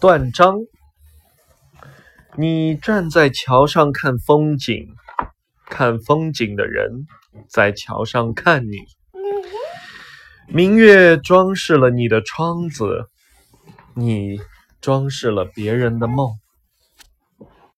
断章。你站在桥上看风景看风景的人在桥上看你。明月装饰了你的窗子你装饰了别人的梦。